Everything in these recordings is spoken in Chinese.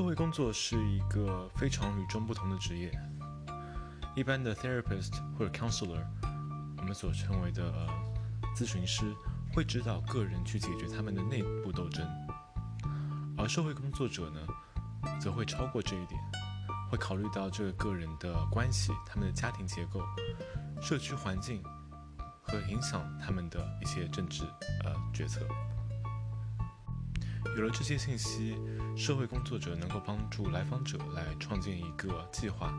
社会工作是一个非常与众不同的职业。一般的 therapist 或者 counselor，我们所称为的咨询师，会指导个人去解决他们的内部斗争，而社会工作者呢，则会超过这一点，会考虑到这个个人的关系、他们的家庭结构、社区环境和影响他们的一些政治呃决策。有了这些信息，社会工作者能够帮助来访者来创建一个计划，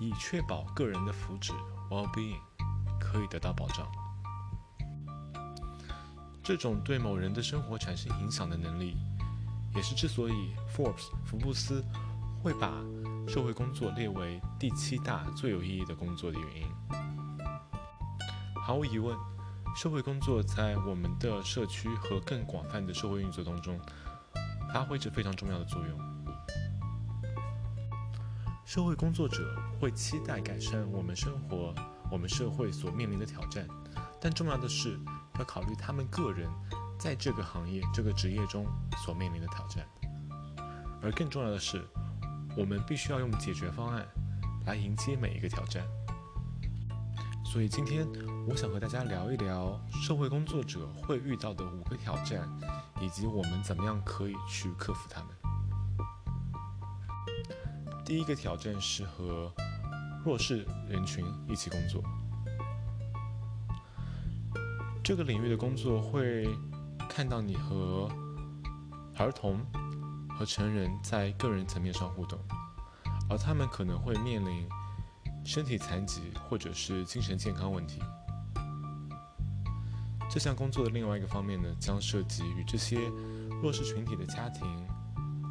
以确保个人的福祉 （well-being） 可以得到保障。这种对某人的生活产生影响的能力，也是之所以 Forbes 福布斯会把社会工作列为第七大最有意义的工作的原因。毫无疑问。社会工作在我们的社区和更广泛的社会运作当中，发挥着非常重要的作用。社会工作者会期待改善我们生活、我们社会所面临的挑战，但重要的是要考虑他们个人在这个行业、这个职业中所面临的挑战。而更重要的是，我们必须要用解决方案来迎接每一个挑战。所以今天我想和大家聊一聊社会工作者会遇到的五个挑战，以及我们怎么样可以去克服它们。第一个挑战是和弱势人群一起工作。这个领域的工作会看到你和儿童和成人在个人层面上互动，而他们可能会面临。身体残疾或者是精神健康问题，这项工作的另外一个方面呢，将涉及与这些弱势群体的家庭、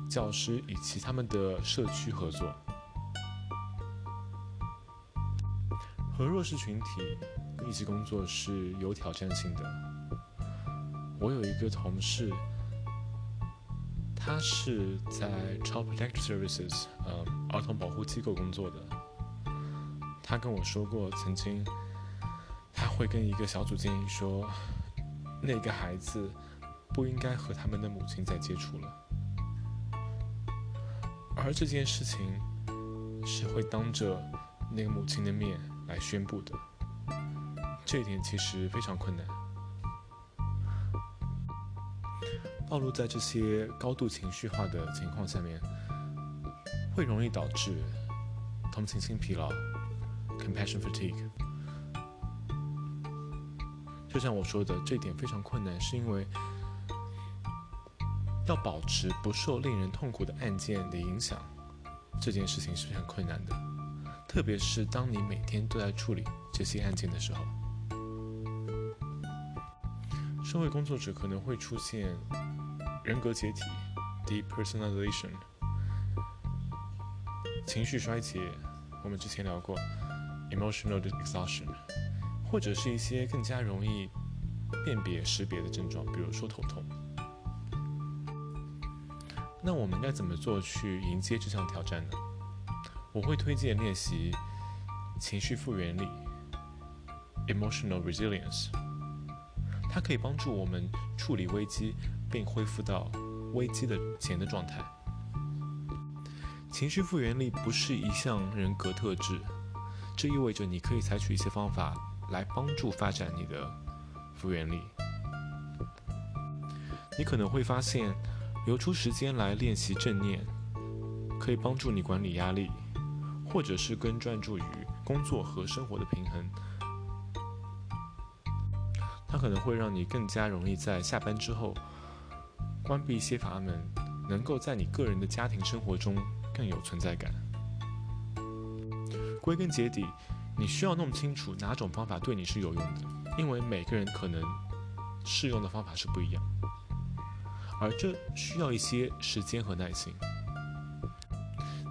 教师以及他们的社区合作。和弱势群体一起工作是有挑战性的。我有一个同事，他是在 Child Protective Services，呃，儿童保护机构工作的。他跟我说过，曾经他会跟一个小组建议说，那个孩子不应该和他们的母亲再接触了，而这件事情是会当着那个母亲的面来宣布的，这一点其实非常困难。暴露在这些高度情绪化的情况下面，会容易导致同情心疲劳。Compassion fatigue，就像我说的，这点非常困难，是因为要保持不受令人痛苦的案件的影响，这件事情是非常困难的。特别是当你每天都在处理这些案件的时候，社会工作者可能会出现人格解体 （depersonalization）、情绪衰竭，我们之前聊过。Emotional exhaustion，或者是一些更加容易辨别识别的症状，比如说头痛。那我们该怎么做去迎接这项挑战呢？我会推荐练习情绪复原力 （emotional resilience），它可以帮助我们处理危机并恢复到危机的前的状态。情绪复原力不是一项人格特质。这意味着你可以采取一些方法来帮助发展你的复原力。你可能会发现，留出时间来练习正念，可以帮助你管理压力，或者是更专注于工作和生活的平衡。它可能会让你更加容易在下班之后关闭一些阀门，能够在你个人的家庭生活中更有存在感。归根结底，你需要弄清楚哪种方法对你是有用的，因为每个人可能适用的方法是不一样，而这需要一些时间和耐心。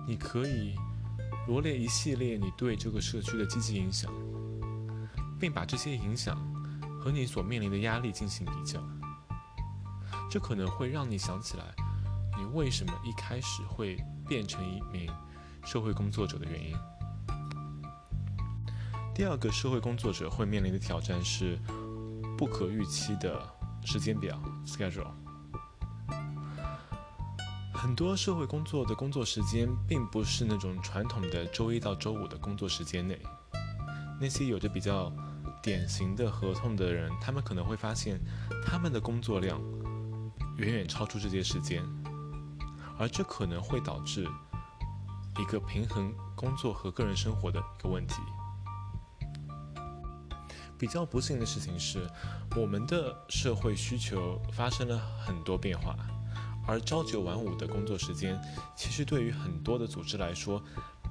你可以罗列一系列你对这个社区的积极影响，并把这些影响和你所面临的压力进行比较，这可能会让你想起来你为什么一开始会变成一名社会工作者的原因。第二个社会工作者会面临的挑战是不可预期的时间表 （schedule）。很多社会工作的工作时间，并不是那种传统的周一到周五的工作时间内。那些有着比较典型的合同的人，他们可能会发现，他们的工作量远远超出这些时间，而这可能会导致一个平衡工作和个人生活的一个问题。比较不幸的事情是，我们的社会需求发生了很多变化。而朝九晚五的工作时间，其实对于很多的组织来说，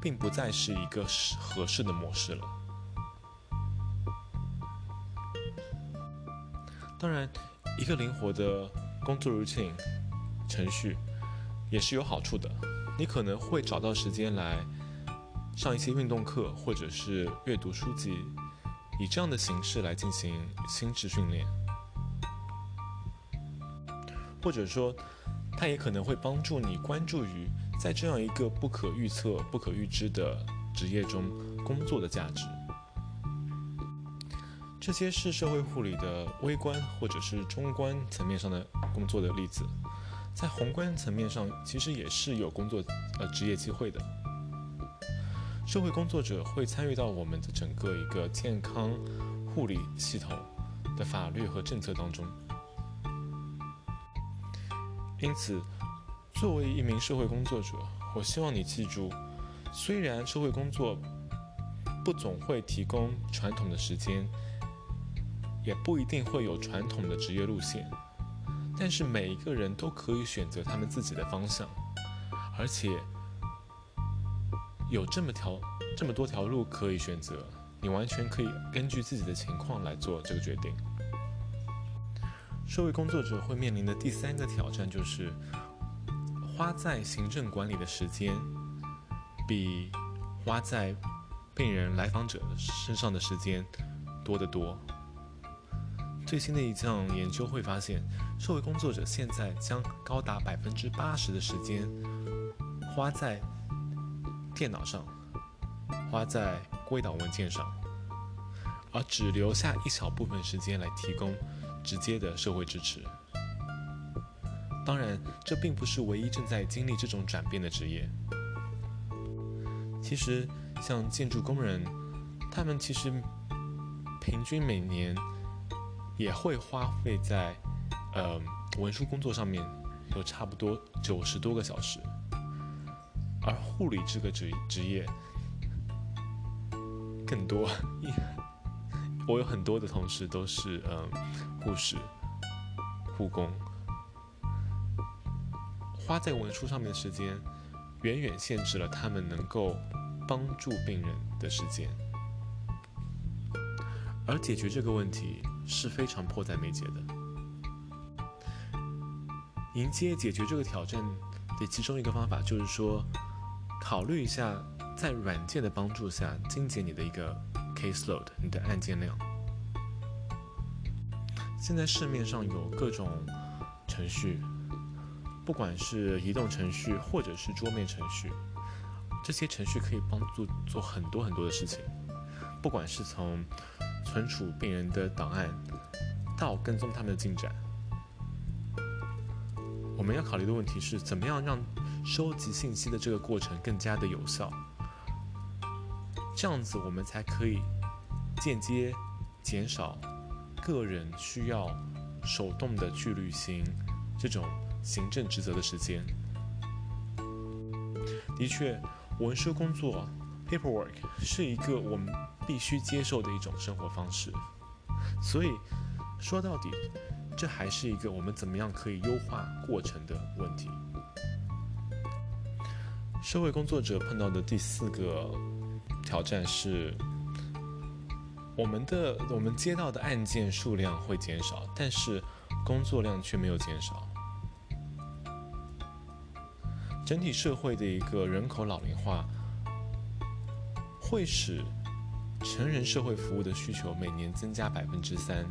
并不再是一个合适的模式了。当然，一个灵活的工作 routine 程序也是有好处的。你可能会找到时间来上一些运动课，或者是阅读书籍，以这样的形式来进行心智训练，或者说。它也可能会帮助你关注于在这样一个不可预测、不可预知的职业中工作的价值。这些是社会护理的微观或者是中观层面上的工作的例子，在宏观层面上其实也是有工作呃职业机会的。社会工作者会参与到我们的整个一个健康护理系统的法律和政策当中。因此，作为一名社会工作者，我希望你记住：虽然社会工作不总会提供传统的时间，也不一定会有传统的职业路线，但是每一个人都可以选择他们自己的方向，而且有这么条这么多条路可以选择，你完全可以根据自己的情况来做这个决定。社会工作者会面临的第三个挑战就是，花在行政管理的时间，比花在病人来访者身上的时间多得多。最新的一项研究会发现，社会工作者现在将高达百分之八十的时间花在电脑上，花在归档文件上，而只留下一小部分时间来提供。直接的社会支持。当然，这并不是唯一正在经历这种转变的职业。其实，像建筑工人，他们其实平均每年也会花费在呃文书工作上面，有差不多九十多个小时。而护理这个职职业更多。我有很多的同事都是嗯护士、护工，花在文书上面的时间远远限制了他们能够帮助病人的时间，而解决这个问题是非常迫在眉睫的。迎接解决这个挑战的其中一个方法就是说，考虑一下在软件的帮助下精简你的一个。caseload，你的案件量。现在市面上有各种程序，不管是移动程序或者是桌面程序，这些程序可以帮助做很多很多的事情。不管是从存储病人的档案，到跟踪他们的进展，我们要考虑的问题是怎么样让收集信息的这个过程更加的有效。这样子，我们才可以间接减少个人需要手动的去履行这种行政职责的时间。的确，文书工作 （paperwork） 是一个我们必须接受的一种生活方式。所以，说到底，这还是一个我们怎么样可以优化过程的问题。社会工作者碰到的第四个。挑战是，我们的我们接到的案件数量会减少，但是工作量却没有减少。整体社会的一个人口老龄化，会使成人社会服务的需求每年增加百分之三。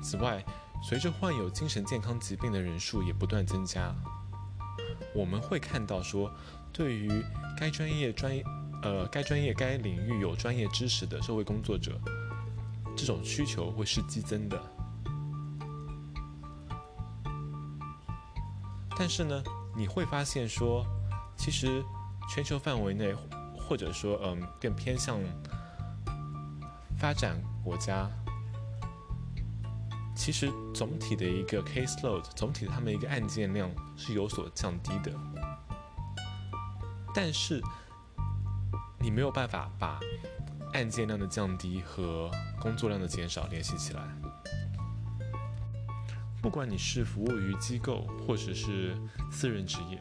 此外，随着患有精神健康疾病的人数也不断增加，我们会看到说，对于该专业专业。呃，该专业、该领域有专业知识的社会工作者，这种需求会是激增的。但是呢，你会发现说，其实全球范围内，或者说嗯更偏向发展国家，其实总体的一个 case load，总体的他们一个案件量是有所降低的。但是你没有办法把案件量的降低和工作量的减少联系起来。不管你是服务于机构或者是私人职业，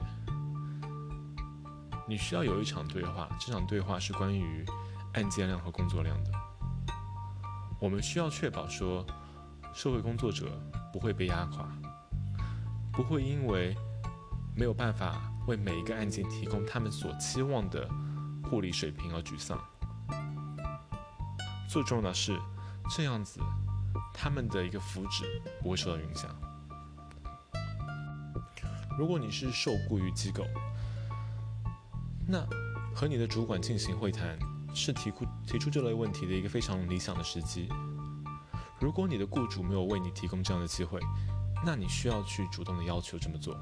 你需要有一场对话，这场对话是关于案件量和工作量的。我们需要确保说，社会工作者不会被压垮，不会因为没有办法。为每一个案件提供他们所期望的护理水平而沮丧。最重要的是，这样子他们的一个福祉不会受到影响。如果你是受雇于机构，那和你的主管进行会谈是提出提出这类问题的一个非常理想的时机。如果你的雇主没有为你提供这样的机会，那你需要去主动的要求这么做。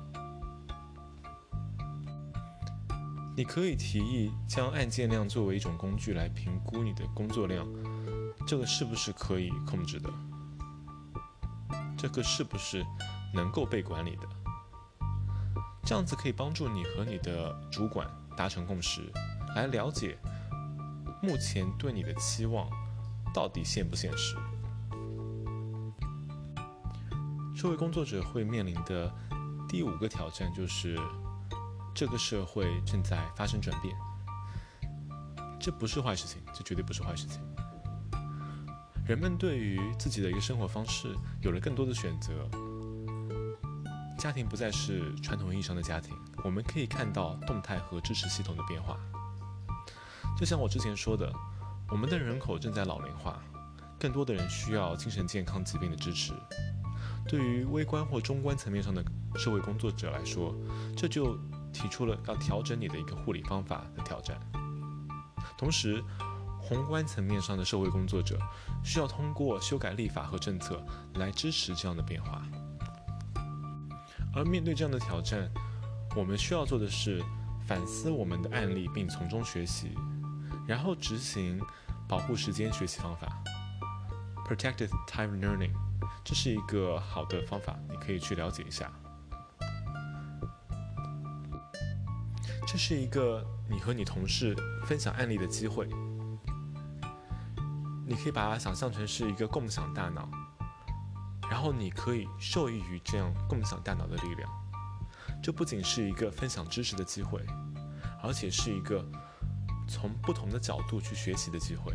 你可以提议将案件量作为一种工具来评估你的工作量，这个是不是可以控制的？这个是不是能够被管理的？这样子可以帮助你和你的主管达成共识，来了解目前对你的期望到底现不现实。社会工作者会面临的第五个挑战就是。这个社会正在发生转变，这不是坏事情，这绝对不是坏事情。人们对于自己的一个生活方式有了更多的选择，家庭不再是传统意义上的家庭，我们可以看到动态和支持系统的变化。就像我之前说的，我们的人口正在老龄化，更多的人需要精神健康疾病的支持。对于微观或中观层面上的社会工作者来说，这就。提出了要调整你的一个护理方法的挑战，同时，宏观层面上的社会工作者需要通过修改立法和政策来支持这样的变化。而面对这样的挑战，我们需要做的是反思我们的案例，并从中学习，然后执行保护时间学习方法 （Protected Time Learning）。这是一个好的方法，你可以去了解一下。这是一个你和你同事分享案例的机会，你可以把它想象成是一个共享大脑，然后你可以受益于这样共享大脑的力量。这不仅是一个分享知识的机会，而且是一个从不同的角度去学习的机会。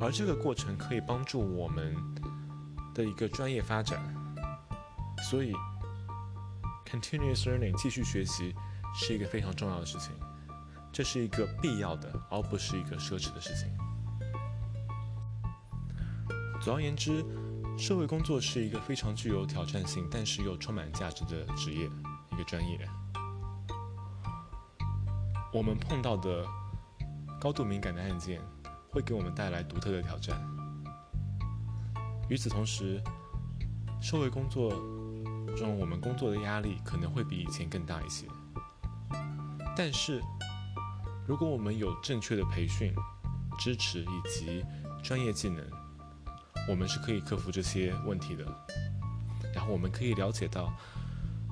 而这个过程可以帮助我们的一个专业发展，所以 continuous learning 继续学习。是一个非常重要的事情，这是一个必要的，而不是一个奢侈的事情。总而言之，社会工作是一个非常具有挑战性，但是又充满价值的职业，一个专业。我们碰到的高度敏感的案件，会给我们带来独特的挑战。与此同时，社会工作中我们工作的压力可能会比以前更大一些。但是，如果我们有正确的培训、支持以及专业技能，我们是可以克服这些问题的。然后，我们可以了解到，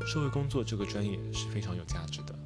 社会工作这个专业是非常有价值的。